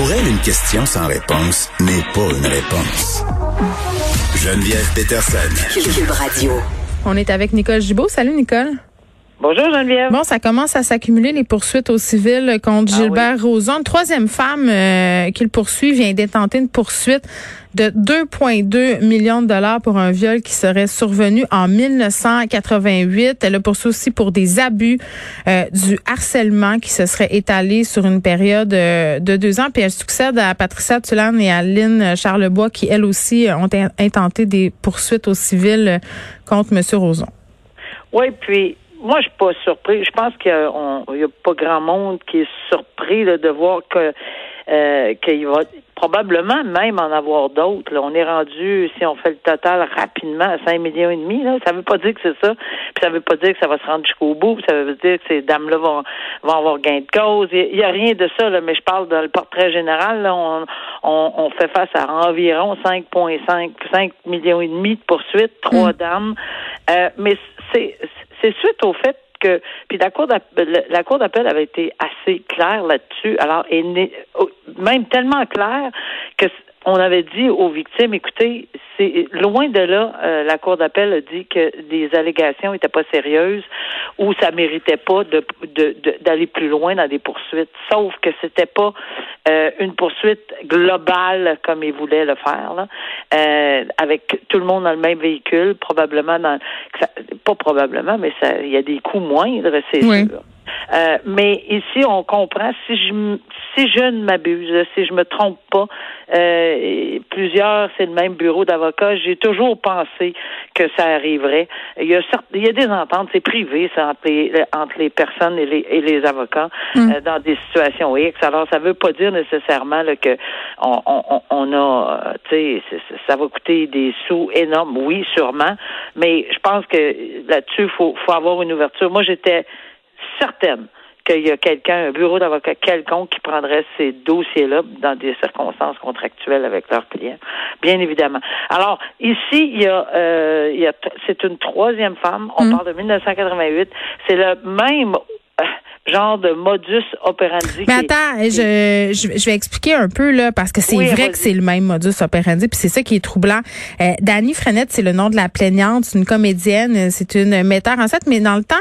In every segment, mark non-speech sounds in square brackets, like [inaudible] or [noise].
Pour elle, une question sans réponse n'est pas une réponse. Geneviève Peterson. Cube Radio. On est avec Nicole Gibault. Salut Nicole. Bonjour Geneviève. Bon, ça commence à s'accumuler les poursuites au civil contre Ah Gilbert Rozon. Une troisième femme euh, qu'il poursuit vient d'intenter une poursuite de 2,2 millions de dollars pour un viol qui serait survenu en 1988. Elle le poursuit aussi pour des abus, euh, du harcèlement qui se serait étalé sur une période euh, de deux ans. Puis elle succède à Patricia Tulane et à Lynn Charlebois qui, elles aussi, ont in- intenté des poursuites au civil contre M. Rozon. Oui, puis moi, je suis pas surpris. Je pense qu'il n'y a pas grand monde qui est surpris là, de voir que euh, qu'il va probablement même en avoir d'autres. là. On est rendu, si on fait le total rapidement, à 5 millions et demi. Là. Ça veut pas dire que c'est ça. Puis ça veut pas dire que ça va se rendre jusqu'au bout. Puis ça veut dire que ces dames-là vont, vont avoir gain de cause. Il n'y a rien de ça, là, mais je parle dans le portrait général. Là, on, on, on fait face à environ 5,5 5 millions et demi de poursuites, trois dames. Euh, mais c'est c'est suite au fait que puis la cour d'appel la cour d'appel avait été assez claire là-dessus alors et même tellement claire que on avait dit aux victimes, écoutez, c'est loin de là, euh, la cour d'appel a dit que les allégations étaient pas sérieuses ou ça méritait pas de de- d'aller plus loin dans des poursuites. Sauf que c'était pas euh, une poursuite globale comme ils voulaient le faire, là, euh, avec tout le monde dans le même véhicule, probablement dans ça- pas probablement, mais ça il y a des coûts moindres, c'est Oui. sûr. Euh, mais ici, on comprend, si je si je ne m'abuse, si je me trompe pas, euh, plusieurs, c'est le même bureau d'avocats, j'ai toujours pensé que ça arriverait. Il y a, certes- il y a des ententes, c'est privé, ça, entre les, entre les personnes et les, et les avocats euh, dans des situations X. Alors, ça veut pas dire nécessairement là, que on, on, on a, euh, tu sais, c'est- c'est- ça va coûter des sous énormes. Oui, sûrement, mais je pense que là-dessus, faut, faut avoir une ouverture. Moi, j'étais certaine qu'il y a quelqu'un, un bureau d'avocat quelconque qui prendrait ces dossiers-là dans des circonstances contractuelles avec leurs clients, bien évidemment. Alors, ici, il y a, euh, il y a c'est une troisième femme, on parle de 1988, c'est le même genre de modus operandi. Mais est- attends, je, je, je vais expliquer un peu là parce que c'est Oui, vrai que c'est le même modus operandi puis c'est ça qui est troublant. Euh, Dani Frenette, c'est le nom de la plaignante, c'est une comédienne, euh, c'est une metteur en scène, mais dans le temps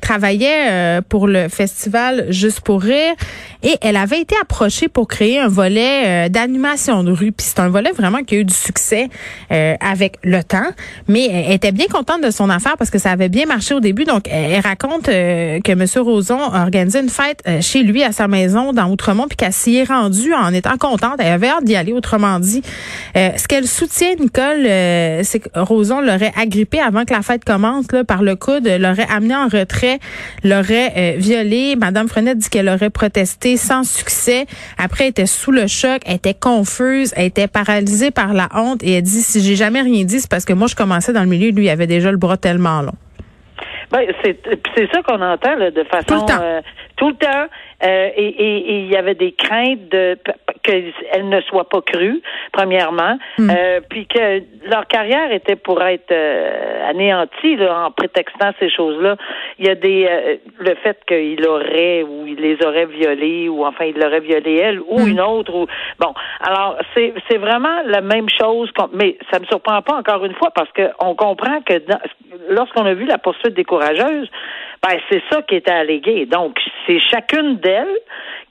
travaillait euh, pour le festival Juste pour rire et elle avait été approchée pour créer un volet euh, d'animation de rue puis c'est un volet vraiment qui a eu du succès euh, avec le temps, mais elle était bien contente de son affaire parce que ça avait bien marché au début donc elle, raconte euh, que monsieur Roson a organisé une fête euh, chez lui à sa maison dans Outremont puis qu'elle s'y est rendue en étant contente. Elle avait hâte d'y aller, autrement dit. Euh, ce qu'elle soutient, Nicole, euh, c'est que Roson l'aurait agrippée avant que la fête commence là, par le coude, l'aurait amenée en retrait, l'aurait euh, violée. Madame Frenette dit qu'elle aurait protesté sans succès. Après, elle était sous le choc, elle était confuse, elle était paralysée par la honte et elle dit si j'ai jamais rien dit, c'est parce que moi je commençais dans le milieu, lui il avait déjà le bras tellement long. Ben, c'est c'est ça qu'on entend là, de façon Tout le temps. euh, tout le temps. Euh, et et- et il y avait des craintes de qu'elles ne soient pas crues, premièrement, Hmm. euh, puis que leur carrière était pour être euh, anéantie là, en prétextant ces choses-là. Il y a des euh, le fait qu'il aurait ou il les aurait violées ou enfin il l'aurait violée elle ou Hmm. une autre ou bon. Alors c'est c'est vraiment la même chose. qu'on- mais ça me surprend pas encore une fois parce que on comprend que dans- lorsqu'on a vu la poursuite des courageuses, ben c'est ça qui était allégué. Donc c'est chacune d'elles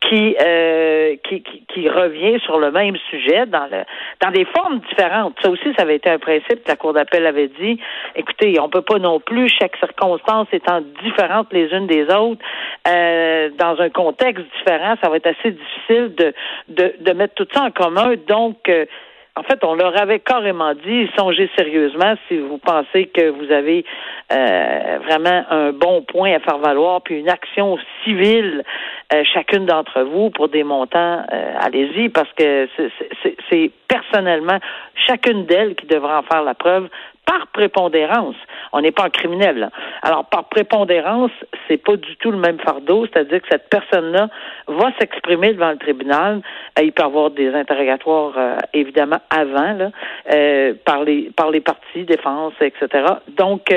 qui, euh, qui, qui qui revient sur le même sujet dans le dans des formes différentes. Ça aussi, ça avait été un principe que la Cour d'appel avait dit. Écoutez, on peut pas non plus chaque circonstance étant différente les unes des autres euh, dans un contexte différent, ça va être assez difficile de de, de mettre tout ça en commun. Donc euh, en fait, on leur avait carrément dit, songez sérieusement si vous pensez que vous avez euh, vraiment un bon point à faire valoir, puis une action civile euh, chacune d'entre vous pour des montants, euh, allez-y, parce que c'est personnellement chacune d'elles qui devra en faire la preuve par prépondérance. On n'est pas en criminel. Là. Alors, par prépondérance, c'est pas du tout le même fardeau, c'est-à-dire que cette personne-là va s'exprimer devant le tribunal. Euh, il peut avoir des interrogatoires, euh, évidemment, avant, là, euh, par les par les parties, défense, etc. Donc,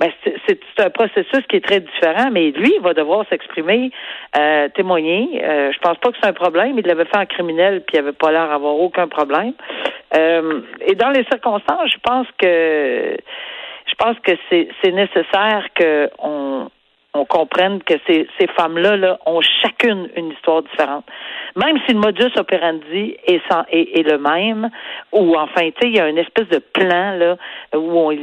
ben, c'est un processus qui est très différent, mais lui, il va devoir s'exprimer, euh, témoigner. Euh, je pense pas que c'est un problème. Il l'avait fait en criminel, puis il avait pas l'air d'avoir aucun problème. Euh, et dans les circonstances, je pense que je pense que c'est nécessaire qu'on on comprenne que ces, ces femmes-là là, ont chacune une histoire différente. Même si le modus operandi est, sans, est, est le même, ou enfin, tu sais, il y a une espèce de plan là où on,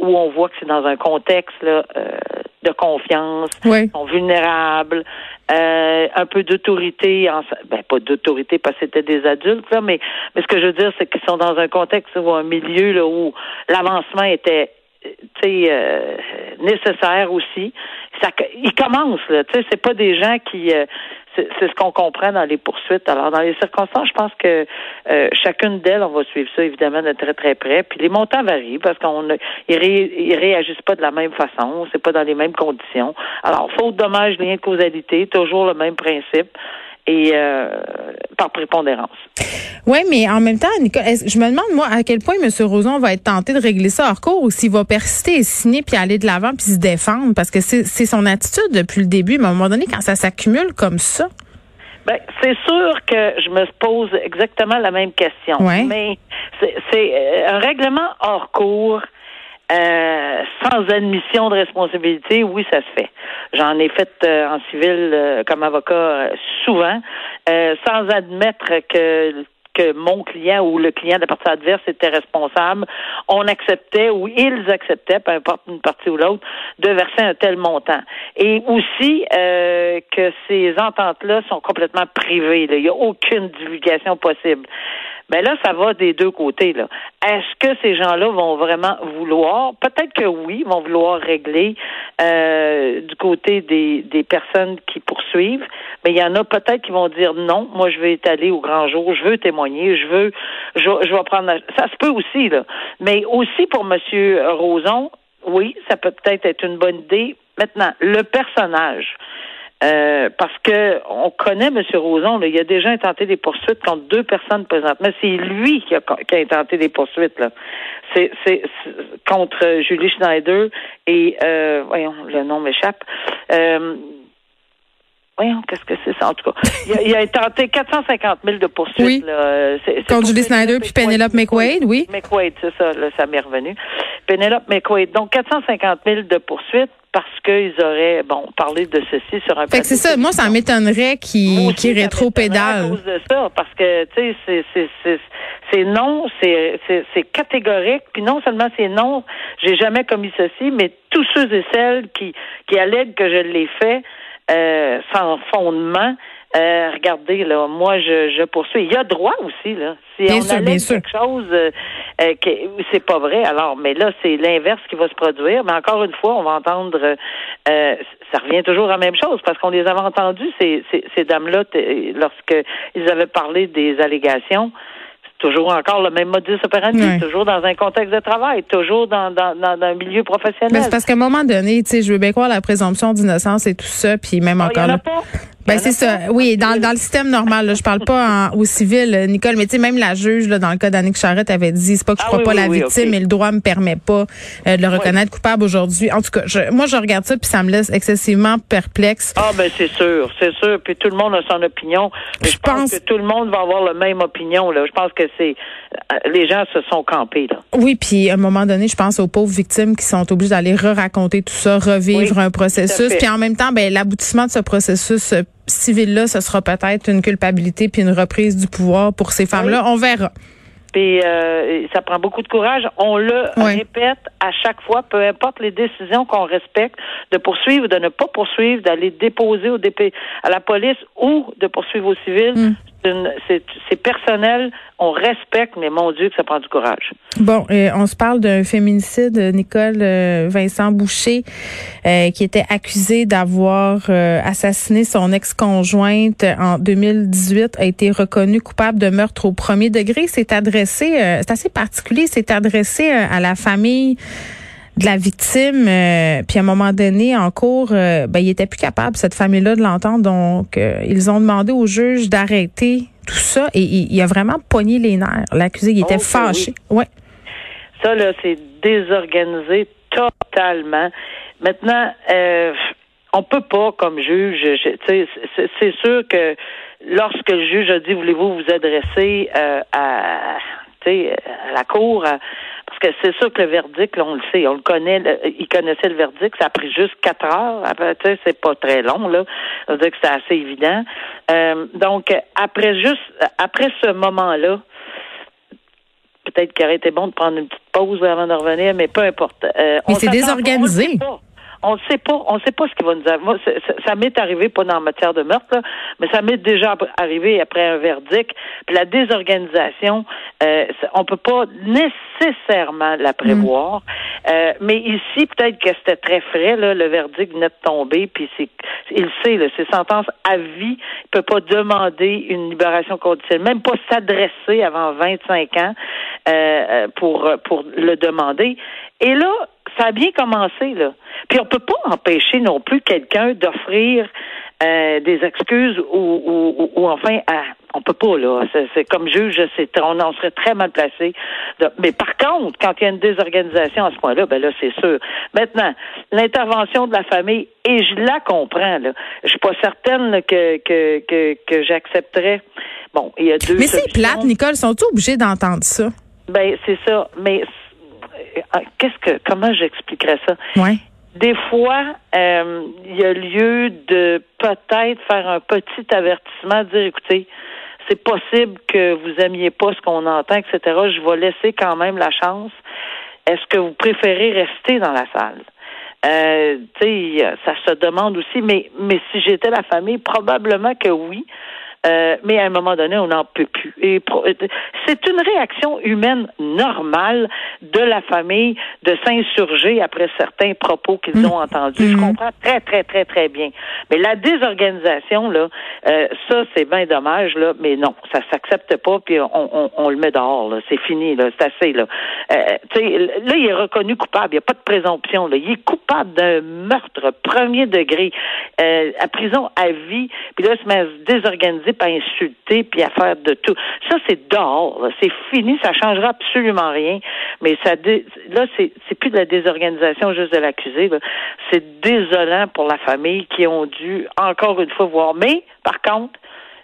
où on voit que c'est dans un contexte là, euh, de confiance, oui. sont vulnérables, euh, un peu d'autorité, en, ben pas d'autorité parce que c'était des adultes là, mais mais ce que je veux dire c'est qu'ils sont dans un contexte ou un milieu là où l'avancement était euh, nécessaire aussi. Ça, ils commencent là, tu sais, c'est pas des gens qui euh, c'est ce qu'on comprend dans les poursuites. Alors, dans les circonstances, je pense que euh, chacune d'elles, on va suivre ça évidemment de très très près. Puis les montants varient parce qu'on ils, ré, réagissent pas de la même façon, c'est pas dans les mêmes conditions. Alors, faute dommage, lien de causalité, toujours le même principe et euh, par prépondérance. Oui, mais en même temps, Nicole, je me demande, moi, à quel point M. Roson va être tenté de régler ça hors cours ou s'il va persister et signer puis aller de l'avant puis se défendre? Parce que c'est son attitude depuis le début. Mais à un moment donné, quand ça s'accumule comme ça. Ben, c'est sûr que je me pose exactement la même question. Ouais. Mais c'est euh, un règlement hors cours euh, sans admission de responsabilité, oui, ça se fait. J'en ai fait euh, en civil euh, comme avocat souvent, sans admettre que que mon client ou le client de la partie adverse était responsable, on acceptait ou ils acceptaient, peu importe une partie ou l'autre, de verser un tel montant. Et aussi que ces ententes-là sont complètement privées. Il n'y a aucune divulgation possible ben là, ça va des deux côtés. Là. Est-ce que ces gens-là vont vraiment vouloir? Peut-être que oui, vont vouloir régler euh, du côté des, des personnes qui poursuivent, mais il y en a peut-être qui vont dire non, moi je vais étaler au grand jour, je veux témoigner, je veux, je, je vais prendre. Ça se peut aussi là, mais aussi pour Monsieur Roson, oui, ça peut peut-être être une bonne idée. Maintenant, le personnage. Euh, parce que on connaît M. Roson, là, il a déjà intenté des poursuites contre deux personnes présentement. C'est lui qui a, qui a intenté des poursuites. Là. C'est, c'est, contre Julie Schneider et euh, voyons, le nom m'échappe. Euh, Voyons, qu'est-ce que c'est ça, en tout cas. Il a, il a tenté 450 000 de poursuites. Oui. Là. C'est, c'est Contre Julie Snyder puis Penelope McQuaid, oui. McQuaid, c'est ça, là, ça m'est revenu. Penelope McQuaid. Donc, 450 000 de poursuites parce qu'ils auraient, bon, parlé de ceci sur un Fait que c'est ça. Moi, ça m'étonnerait qu'ils qu rétro-pédalent. à cause de ça, parce que, tu sais, c'est, c'est, non, c'est, c'est, catégorique. Puis non seulement c'est non, j'ai jamais commis ceci, mais tous ceux et celles qui, qui allèguent que je l'ai fait, euh, sans fondement. Euh, regardez, là, moi, je, je poursuis. Il y a droit aussi, là. Si bien on sûr, sûr. quelque chose euh, euh, que c'est pas vrai, alors, mais là, c'est l'inverse qui va se produire. Mais encore une fois, on va entendre, euh, ça revient toujours à la même chose, parce qu'on les avait entendus, ces, ces, ces dames-là, lorsque ils avaient parlé des allégations toujours encore le même modus operandi, toujours dans un contexte de travail, toujours dans, dans, dans, dans un milieu professionnel. C'est parce qu'à un moment donné, tu sais, je veux bien croire la présomption d'innocence et tout ça, puis même y encore en a là. pas. Ben en c'est ça. Oui, dans, dans le système normal, là, je parle pas en- au civil, euh, Nicole, mais tu sais, même la juge, là, dans le cas d'Annick Charrette, avait dit, c'est pas que je Ah crois oui, pas oui, la oui, victime, ok. mais le droit me permet pas euh, de le reconnaître coupable aujourd'hui. En tout cas, je, moi, je regarde ça, puis ça me laisse excessivement perplexe. Ah ben c'est sûr, c'est sûr. Puis tout le monde a son opinion. Mais Je je, pense... pense- que tout le monde va avoir la même opinion. Là. Je pense que c'est euh, les gens se sont campés là. Oui, puis à un moment donné, je pense aux pauvres victimes qui sont obligées d'aller re-raconter tout ça, revivre un processus. Puis en même temps, ben l'aboutissement de ce processus civil-là, ce sera peut-être une culpabilité puis une reprise du pouvoir pour ces femmes-là. On verra. Puis euh, ça prend beaucoup de courage. On le répète à chaque fois, peu importe les décisions qu'on respecte, de poursuivre ou de ne pas poursuivre, d'aller déposer au DP, à la police ou de poursuivre au civil. Mm. C'est personnel, on respecte, mais mon Dieu que ça prend du courage. Bon, euh, on se parle d'un féminicide, Nicole euh, Vincent Boucher, euh, qui était accusé d'avoir assassiné son ex-conjointe en 2018, a été reconnu coupable de meurtre au premier degré. C'est adressé, c'est assez particulier, c'est adressé à la famille de la victime. puis à un moment donné, en cours, ben, il était plus capable, cette famille-là, de l'entendre. Donc, ils ont demandé au juge d'arrêter tout ça et il, a vraiment pogné les nerfs. L'accusé, il était oh, fâché. Ouais. Ça, là, c'est désorganisé totalement. Maintenant, euh, on peut pas, comme juge, c'est sûr que lorsque le juge a dit voulez-vous vous adresser euh, à, à la cour, parce que c'est sûr que le verdict, là, on le sait, on le connaît, il connaissait le verdict, ça a pris juste quatre heures. Tu sais, c'est pas très long, là. On dire que c'est assez évident. Euh, donc, après juste, après ce moment-là, peut-être qu'il aurait été bon de prendre une petite pause avant de revenir, mais peu importe. Euh, mais c'est désorganisé on ne sait pas, on sait pas ce qui va nous arriver. Moi, ça, m'est arrivé pas dans la matière de meurtre, mais ça m'est déjà arrivé après un verdict. Puis la désorganisation, euh, on peut pas nécessairement la prévoir. Mm. Euh, mais ici, peut-être que c'était très frais, là, le verdict venait de tomber, puis c'est, il sait, là, c'est sentence à vie. Il peut pas demander une libération conditionnelle, même pas s'adresser avant 25 ans euh, pour pour le demander. Et là, ça a bien commencé, là. Puis on peut pas empêcher non plus quelqu'un d'offrir euh, des excuses ou, ou, ou, enfin, on peut pas, là. C'est comme juge, c'est on en serait très mal placé. Mais par contre, quand il y a une désorganisation à ce point-là, ben là, c'est sûr. Maintenant, l'intervention de la famille, et je la comprends, là. Je suis pas certaine que, que, que, que j'accepterais. Bon, il y a deux. Mais c'est plate, Nicole, sont-ils obligés d'entendre ça? Ben, c'est ça. Mais qu'est-ce que comment j'expliquerais ça? Ouais. Des fois, euh, il y a lieu de peut-être faire un petit avertissement, dire écoutez, c'est possible que vous aimiez pas ce qu'on entend, etc. Je vais laisser quand même la chance. Est-ce que vous préférez rester dans la salle? Euh, ça se demande aussi, mais, mais si j'étais la famille, probablement que oui. Euh, mais à un moment donné, on n'en peut plus. Et euh, c'est une réaction humaine normale de la famille de s'insurger après certains propos qu'ils mmh. ont entendus. Je mmh. comprends très, très, très, très bien. Mais la désorganisation, là, euh, ça, c'est bien dommage, là, mais non, ça s'accepte pas, puis on, on, le met dehors, là. C'est fini, là. C'est assez, là. là, il est reconnu coupable. Il n'y a pas de présomption, là. Il est coupable d'un meurtre premier degré, à prison à vie, puis là, il se met à se désorganiser à insulter puis à faire de tout. Ça, c'est dehors. C'est fini. Ça changera absolument rien. Mais ça, là, c'est, plus de la désorganisation juste de l'accusé. C'est désolant pour la famille qui ont dû encore une fois voir. Mais, par contre,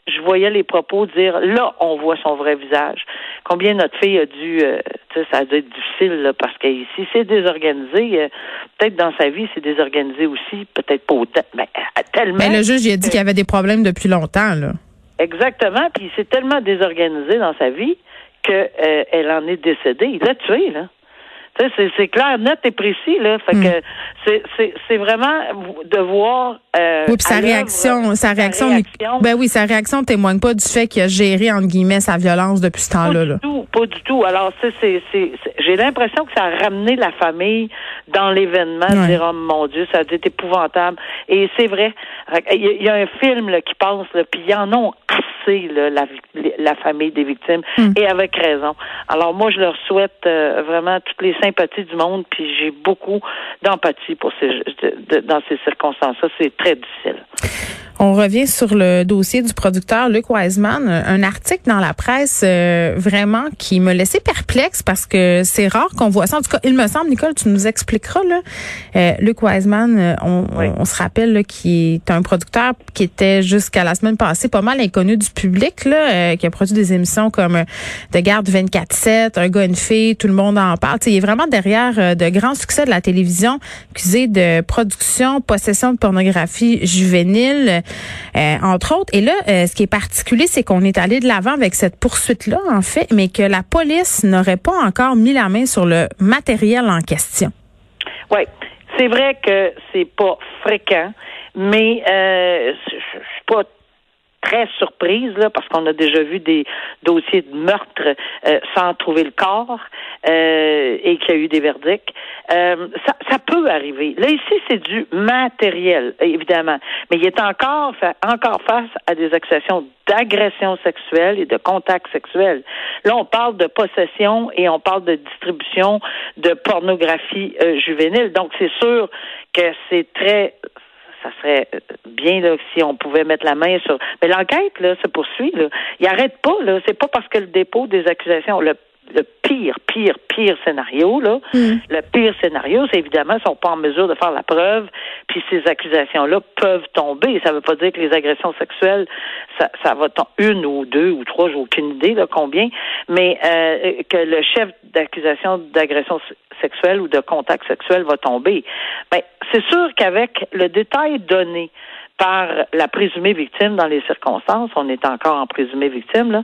je voyais les propos dire là, on voit son vrai visage. Combien notre fille a dû, euh, ça a dû être difficile parce que si c'est désorganisé, euh, peut-être dans sa vie c'est désorganisé aussi, peut-être pas autant, mais tellement. Mais le juge il a dit qu'il y avait des problèmes depuis longtemps là. Exactement. Puis il s'est tellement désorganisé dans sa vie qu'elle euh, en est décédée. Il l'a tué, là. C'est clair, net et précis, là. Fait hmm. que c'est vraiment de voir. Euh, oui, puis sa réaction, sa réaction, ben oui, sa réaction témoigne pas du fait qu'il a géré entre guillemets sa violence depuis ce temps-là. Pas du tout, pas du tout. Alors, c'est, j'ai l'impression que ça a ramené la famille dans l'événement. Dire, oh mon Dieu, ça a été épouvantable. Et c'est vrai. Il y, a un film là, qui passe, puis y en ont assez la, la, famille des victimes, hmm. et avec raison. Alors moi, je leur souhaite euh, vraiment toutes les sympathie du monde, puis j'ai beaucoup d'empathie pour ces, dans ces circonstances-là. C'est très difficile. On revient sur le dossier du producteur Luc Wiseman, un article dans la presse euh, vraiment qui me laissait perplexe parce que c'est rare qu'on voit ça. En tout cas, il me semble, Nicole, tu nous expliqueras là. Euh, Luc Wiseman, euh, on, se rappelle qu'il est un producteur qui était jusqu'à la semaine passée pas mal inconnu du public là, qui a produit des émissions comme De garde 24/7, Un gars une fille, tout le monde en parle. il est vraiment derrière de grands succès de la télévision, accusé de production, possession de pornographie juvénile. Euh, entre autres. Et là, euh, ce qui est particulier, c'est qu'on est allé de l'avant avec cette poursuite-là, en fait, mais que la police n'aurait pas encore mis la main sur le matériel en question. Oui, c'est vrai que c'est pas fréquent, mais euh, je suis pas très surprise là, parce qu'on a déjà vu des dossiers de meurtre euh, sans trouver le corps euh, et qu'il y a eu des verdicts. Euh, ça, ça peut arriver. Là ici, c'est du matériel, évidemment, mais il est encore encore face à des accusations d'agression sexuelle et de contact sexuel. Là, on parle de possession et on parle de distribution de pornographie juvénile. Donc, c'est sûr que c'est très ça serait euh, bien là, si on pouvait mettre la main sur. Mais l'enquête là se poursuit. Là. Il arrête pas. Là, c'est pas parce que le dépôt des accusations, le le pire, pire, pire scénario, là, mm. le pire scénario, c'est évidemment qu'ils sont pas en mesure de faire la preuve, puis ces accusations-là peuvent tomber. Ça veut pas dire que les agressions sexuelles, ça, ça va tomber une ou deux ou trois, j'ai aucune idée là combien, mais euh, que le chef d'accusation d'agression sexuelle ou de contact sexuel va tomber. Ben, c'est sûr qu'avec le détail donné par la présumée victime dans les circonstances, on est encore en présumée victime, là,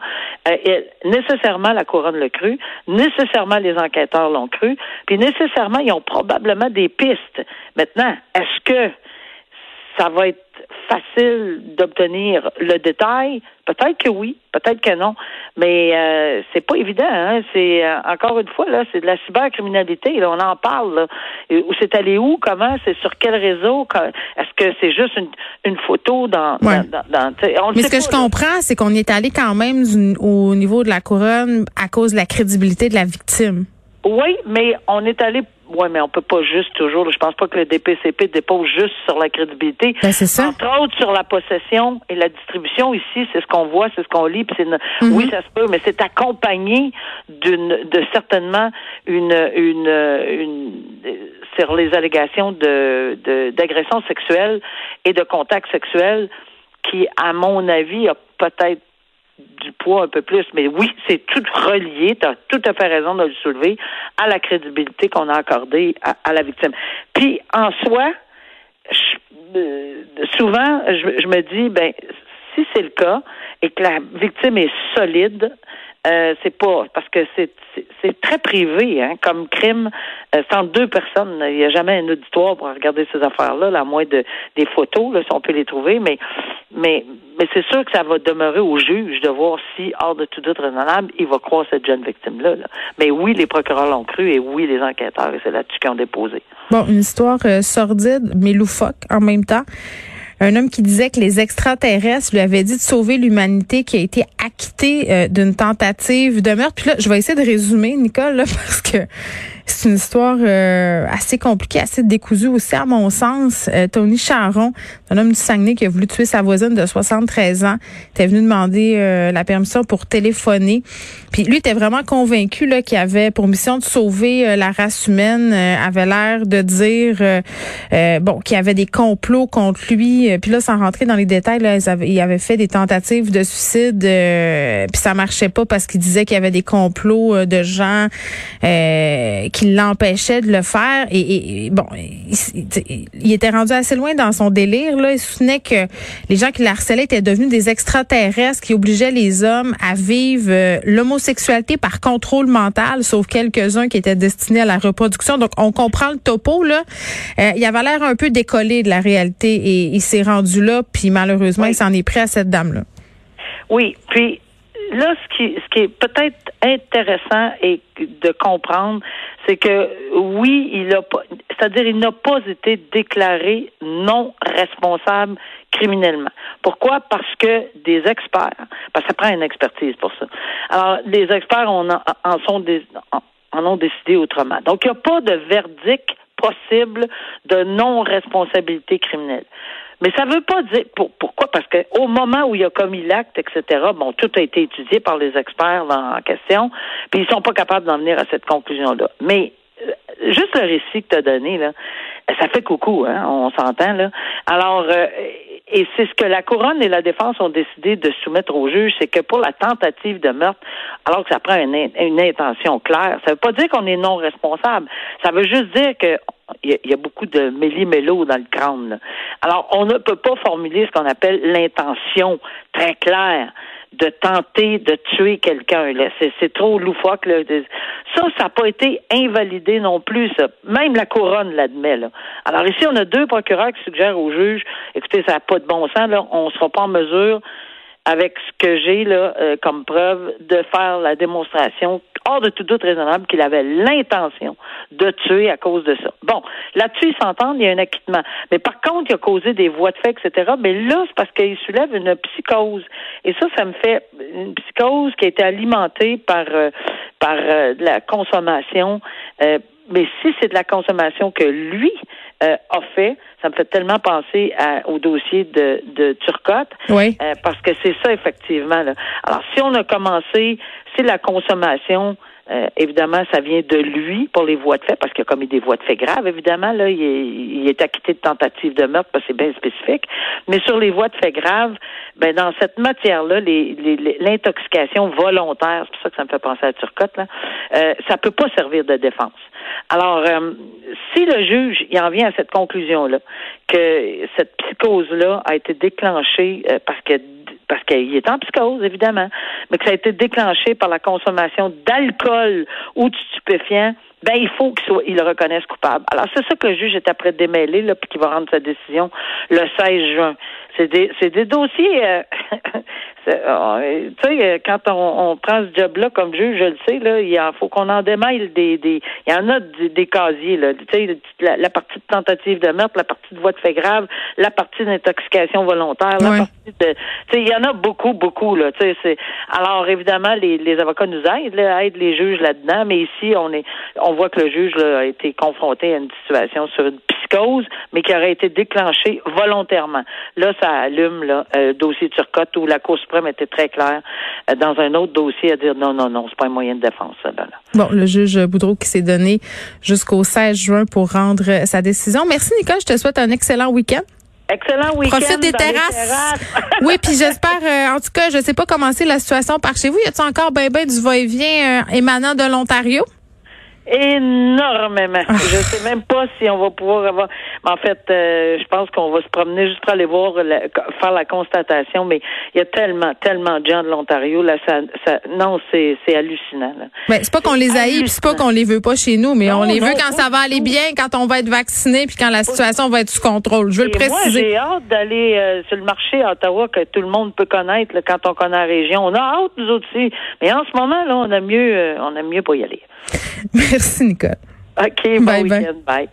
euh, nécessairement la couronne le cru, nécessairement les enquêteurs l'ont cru, puis nécessairement ils ont probablement des pistes. Maintenant, est-ce que ça va être facile d'obtenir le détail? Peut-être que oui, peut-être que non, mais euh, c'est pas évident. Hein? C'est euh, encore une fois là, c'est de la cybercriminalité. Là, on en parle. Là. Où c'est allé où? Comment? C'est sur quel réseau? Est-ce que c'est juste une, une photo dans, dans, dans, Mais ce que je comprends, c'est qu'on est allé quand même au niveau de la couronne à cause de la crédibilité de la victime. Oui, mais on est allé oui, mais on peut pas juste toujours. Je pense pas que le DPCP dépose juste sur la crédibilité. Ben, c'est ça. Entre autres sur la possession et la distribution. Ici, c'est ce qu'on voit, c'est ce qu'on lit. c'est mhm. Oui, ça se peut, mais c'est accompagné d'une, de certainement une, une, une, sur les allégations de, d'agression sexuelle et de contact sexuel qui, à mon avis, a peut-être du poids un peu plus, mais oui, c'est tout relié, tu as tout à fait raison de le soulever, à la crédibilité qu'on a accordée à, la victime. Puis, en soi, euh, souvent, je, me dis, ben, si c'est le cas et que la victime est solide, euh, c'est pas parce que c'est très privé hein, comme crime euh, sans deux personnes il n'y a jamais un auditoire pour regarder ces affaires là à moins de des photos si on peut les trouver. Mais c'est sûr que ça va demeurer au juge de voir si hors de tout doute raisonnable il va croire cette jeune victime là, mais oui les procureurs l'ont cru et oui les enquêteurs et c'est là-dessus qu'ils ont déposé. Bon une histoire euh, sordide mais loufoque en même temps un homme qui disait que les extraterrestres lui avaient dit de sauver l'humanité qui a été acquitté euh, d'une tentative de meurtre. Puis là, je vais essayer de résumer, Nicole, là, [laughs] parce que c'est une histoire euh, assez compliquée, assez décousue aussi, à mon sens. Euh, Tony Charon, un homme du Saguenay qui a voulu tuer sa voisine de 73 ans, était venu demander euh, la permission pour téléphoner. Puis lui était vraiment convaincu là qu'il avait pour mission de sauver la race humaine. avait l'air de dire bon qu'il y avait des complots contre lui. puis là, sans rentrer dans les détails, là, il avait fait des tentatives de suicide. puis ça marchait pas parce qu'il disait qu'il y avait des complots de gens qui qui l'empêchait de le faire. Et, bon, il, était rendu assez loin dans son délire. Là. Il soutenait que les gens qui l'harcelaient étaient devenus des extraterrestres qui obligeaient les hommes à vivre euh, l'homosexualité par contrôle mental, sauf quelques-uns qui étaient destinés à la reproduction. Donc, on comprend le topo. Là. Euh, il avait l'air un peu décollé de la réalité et il s'est rendu là, puis malheureusement, il s'en est pris à cette dame-là. Oui, puis là, ce qui, ce qui est peut-être intéressant et de comprendre, c'est que oui, il a pas, c'est-à-dire il n'a pas été déclaré non responsable criminellement. Pourquoi? Parce que des experts, parce que ça prend une expertise pour ça. Alors, les experts en, ont décidé autrement. Donc, il n'y a pas de verdict possible de non-responsabilité criminelle. Mais ça ne veut pas dire pourquoi? Parce qu'au moment où il a commis l'acte, etc. Bon, tout a été étudié par les experts en question, puis ils sont pas capables d'en venir à cette conclusion-là. Mais euh, juste le récit que tu as donné là, ça fait coucou, hein, on s'entend là. Alors euh, et c'est ce que la couronne et la défense ont décidé de soumettre au juge, c'est que pour la tentative de meurtre, alors que ça prend une, une intention claire, ça veut pas dire qu'on est non responsable. Ça veut juste dire que il y, a beaucoup de méli-mélo dans le crâne. Alors, on ne peut pas formuler ce qu'on appelle l'intention très claire de tenter de tuer quelqu'un. C'est, trop loufoque. Là. Ça, ça n'a pas été invalidé non plus. Ça. Même la couronne l'admet. Là. Alors ici, on a deux procureurs qui suggèrent au juge, écoutez, ça n'a pas de bon sens. Là. On ne sera pas en mesure avec ce que j'ai là euh, comme preuve de faire la démonstration hors de tout doute raisonnable qu'il avait l'intention de tuer à cause de ça. Bon, là-dessus, ils s'entendent, il y a un acquittement. Mais par contre, il a causé des voies de fait, etc. Mais là, c'est parce qu'il soulève une psychose. Et ça, ça me fait une psychose qui a été alimentée par, euh, par euh, la consommation. Euh, mais si c'est de la consommation que lui a fait, ça me fait tellement penser au dossier de, de Turcotte. Oui. parce que c'est ça, effectivement. Là. Alors, si on a commencé, c'est la consommation euh, évidemment, ça vient de lui pour les voies de fait, parce qu'il a commis des voies de fait graves, évidemment. Là, il est, il est acquitté de tentative de meurtre, parce que c'est bien spécifique. Mais sur les voies de fait graves, ben dans cette matière-là, l'intoxication volontaire, c'est pour ça que ça me fait penser à Turcotte, là, euh, ça peut pas servir de défense. Alors, euh, si le juge il en vient à cette conclusion-là, que cette psychose-là a été déclenchée euh, parce que parce qu'il est en psychose, évidemment, mais que ça a été déclenché par la consommation d'alcool ou de stupéfiants, ben il faut qu'il soit, il le reconnaisse coupable. Alors c'est ça que le juge est après démêler là, puis qu'il va rendre sa décision le 16 juin. C'est des, c'est des dossiers. Euh, [laughs] tu sais, euh, quand on, on, prend ce job-là comme juge, je le sais là, il faut qu'on en démêle des, des, il y en a des, casiers là. Tu sais, la, partie de tentative de meurtre, la partie de voie de fait grave, la partie d'intoxication volontaire, la partie de, tu sais, il y en a beaucoup, beaucoup là. Tu sais, c'est alors évidemment les, les avocats nous aident, là, aident les juges là-dedans, mais ici on est, on voit que le juge là, a été confronté à une situation sur une psychose, mais qui aurait été déclenchée volontairement. Là, ça allume là, euh, dossier Turcotte où la Cour suprême était très claire euh, dans un autre dossier à dire non, non, non, c'est pas un moyen de défense, ça, là. Bon, le juge Boudreau qui s'est donné jusqu'au 16 juin pour rendre sa décision. Merci, Nicole. Je te souhaite un excellent week-end. Excellent week-end. Profite des terrasses. oui, puis j'espère, euh, en tout cas, je sais pas comment c'est la situation par chez vous. Y a-t-il encore ben ben du va-et-vient émanant de l'Ontario? Énormément. Ah. je sais même pas si on va pouvoir avoir. En fait, euh, je pense qu'on va se promener juste pour aller voir, faire la constatation. Mais il y a tellement, tellement de gens de l'Ontario là. Ça, ça non, c'est c'est hallucinant. Là. Mais c'est pas qu'on les haït, c'est pas qu'on les veut pas chez nous, mais on les veut quand ça va aller bien, quand on va être vacciné, puis quand la situation va être sous contrôle. Je veux le préciser. Moi, j'ai hâte d'aller euh, sur le marché à Ottawa que tout le monde peut connaître quand on connaît la région. On a hâte nous aussi, mais en ce moment là, on a mieux, euh, on a mieux pour y aller. [laughs] Merci, Nicole. OK, bon bye week-end. Bye.